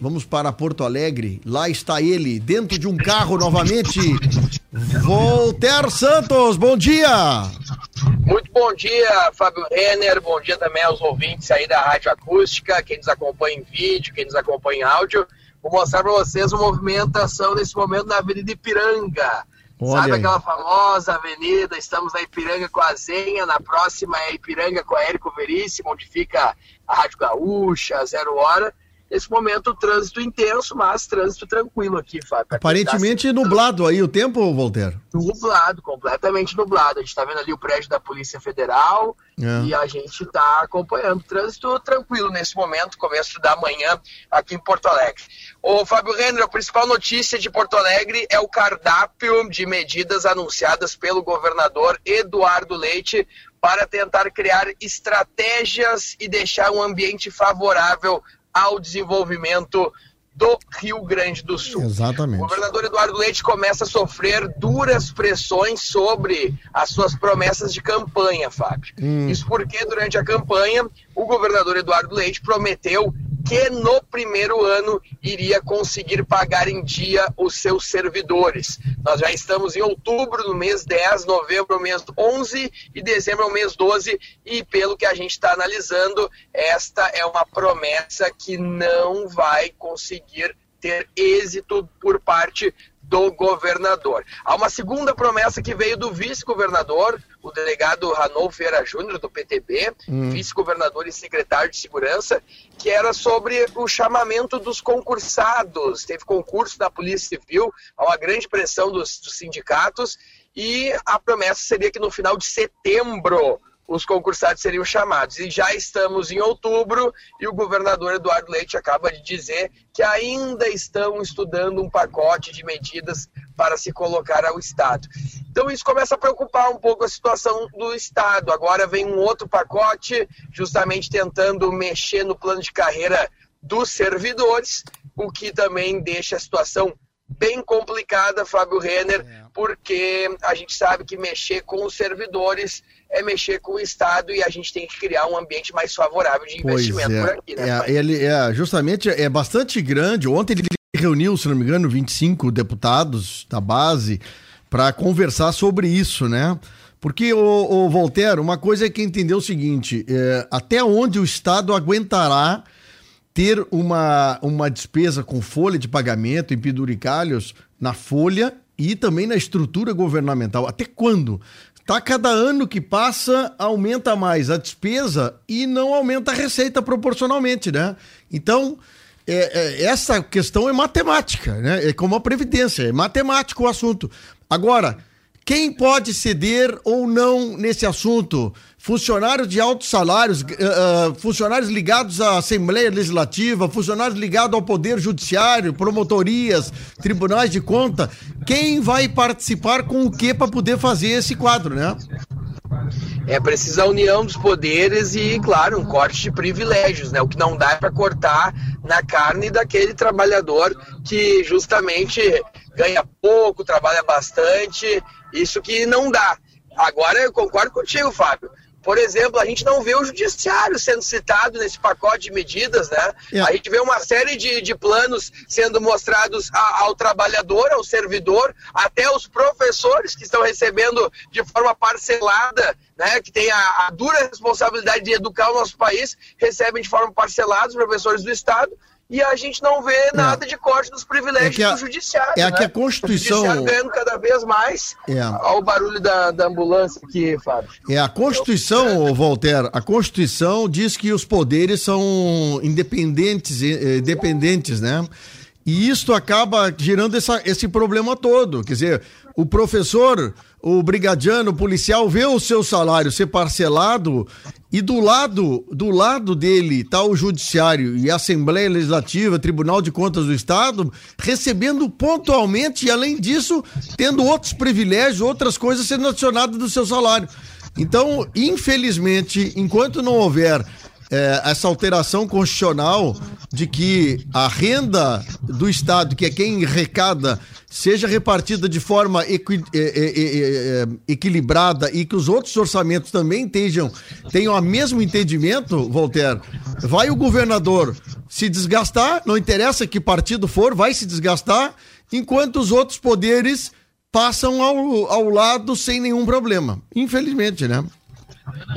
Vamos para Porto Alegre. Lá está ele, dentro de um carro novamente. Volter Santos, bom dia! Muito bom dia, Fábio Renner. Bom dia também aos ouvintes aí da Rádio Acústica, quem nos acompanha em vídeo, quem nos acompanha em áudio. Vou mostrar para vocês a movimentação nesse momento na Avenida Ipiranga. Olha Sabe aí. aquela famosa avenida? Estamos na Ipiranga com a Zenha, na próxima é Ipiranga com a Érico Veríssimo, onde fica a Rádio Gaúcha, Zero Hora Nesse momento, trânsito intenso, mas trânsito tranquilo aqui, Fábio. Aparentemente nublado aí o tempo, Voltaire? Nublado, completamente nublado. A gente está vendo ali o prédio da Polícia Federal é. e a gente está acompanhando. Trânsito tranquilo nesse momento, começo da manhã aqui em Porto Alegre. O Fábio Renner, a principal notícia de Porto Alegre é o cardápio de medidas anunciadas pelo governador Eduardo Leite para tentar criar estratégias e deixar um ambiente favorável ao desenvolvimento do Rio Grande do Sul. Exatamente. O governador Eduardo Leite começa a sofrer duras pressões sobre as suas promessas de campanha, Fábio. Hum. Isso porque durante a campanha o governador Eduardo Leite prometeu que no primeiro ano iria conseguir pagar em dia os seus servidores. Nós já estamos em outubro, no mês 10, novembro, no mês 11 e dezembro, no mês 12, e pelo que a gente está analisando, esta é uma promessa que não vai conseguir ter êxito por parte do governador. Há uma segunda promessa que veio do vice-governador, o delegado Ranolfo Vieira Júnior, do PTB, hum. vice-governador e secretário de Segurança, que era sobre o chamamento dos concursados. Teve concurso da Polícia Civil, há uma grande pressão dos, dos sindicatos, e a promessa seria que no final de setembro os concursados seriam chamados. E já estamos em outubro e o governador Eduardo Leite acaba de dizer que ainda estão estudando um pacote de medidas para se colocar ao Estado. Então isso começa a preocupar um pouco a situação do Estado. Agora vem um outro pacote, justamente tentando mexer no plano de carreira dos servidores, o que também deixa a situação bem complicada, Fábio Renner, é. porque a gente sabe que mexer com os servidores é mexer com o Estado e a gente tem que criar um ambiente mais favorável de investimento é. por aqui, né? É, ele é justamente é bastante grande. Ontem ele reuniu, se não me engano, 25 deputados da base para conversar sobre isso, né? Porque, o, o Voltaire, uma coisa é que entender o seguinte: é, até onde o Estado aguentará ter uma, uma despesa com folha de pagamento em penduricalhos na folha e também na estrutura governamental. Até quando? Tá cada ano que passa aumenta mais a despesa e não aumenta a receita proporcionalmente, né? Então, é, é, essa questão é matemática, né? É como a previdência, é matemático o assunto. Agora, quem pode ceder ou não nesse assunto? Funcionários de altos salários, uh, funcionários ligados à Assembleia Legislativa, funcionários ligados ao Poder Judiciário, promotorias, tribunais de conta. Quem vai participar com o que para poder fazer esse quadro, né? É precisa a união dos poderes e, claro, um corte de privilégios, né? O que não dá é para cortar na carne daquele trabalhador que justamente ganha pouco, trabalha bastante isso que não dá. Agora eu concordo contigo, Fábio. Por exemplo, a gente não vê o judiciário sendo citado nesse pacote de medidas, né? É. A gente vê uma série de, de planos sendo mostrados a, ao trabalhador, ao servidor, até os professores que estão recebendo de forma parcelada, né? Que tem a, a dura responsabilidade de educar o nosso país, recebem de forma parcelada os professores do Estado e a gente não vê é. nada é. de corte dos privilégios é a, do judiciário. É né? que a Constituição. O judiciário ganhando cada vez mais. É. Olha o barulho da, da ambulância aqui, Fábio. É a Constituição, Voltaire, a Constituição diz que os poderes são independentes, independentes, né? E isto acaba gerando essa, esse problema todo. Quer dizer, o professor, o brigadiano, o policial vê o seu salário ser parcelado e do lado, do lado dele está o judiciário e a Assembleia Legislativa, Tribunal de Contas do Estado, recebendo pontualmente e além disso, tendo outros privilégios, outras coisas sendo adicionadas do seu salário. Então, infelizmente, enquanto não houver é, essa alteração constitucional de que a renda do Estado, que é quem arrecada, seja repartida de forma equi, é, é, equilibrada e que os outros orçamentos também tenham, tenham o mesmo entendimento, Voltaire, vai o governador se desgastar, não interessa que partido for, vai se desgastar, enquanto os outros poderes passam ao, ao lado sem nenhum problema. Infelizmente, né?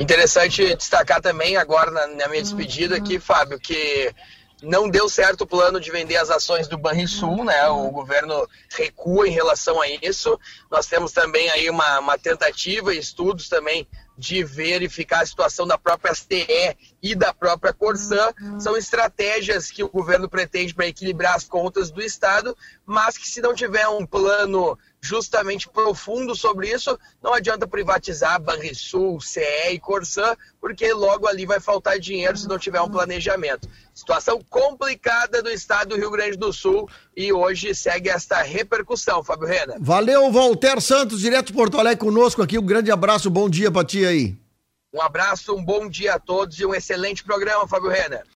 Interessante destacar também agora na, na minha despedida aqui, Fábio, que não deu certo o plano de vender as ações do Banrisul, né? O governo recua em relação a isso. Nós temos também aí uma, uma tentativa e estudos também de verificar a situação da própria STE e da própria Corsã. São estratégias que o governo pretende para equilibrar as contas do Estado, mas que se não tiver um plano justamente profundo sobre isso, não adianta privatizar Banrisul, CE e Corsã, porque logo ali vai faltar dinheiro se não tiver um planejamento. Situação complicada do estado do Rio Grande do Sul e hoje segue esta repercussão, Fábio Rena. Valeu, Walter Santos, direto de Porto Alegre conosco aqui. Um grande abraço, bom dia pra ti aí. Um abraço, um bom dia a todos e um excelente programa, Fábio Renner.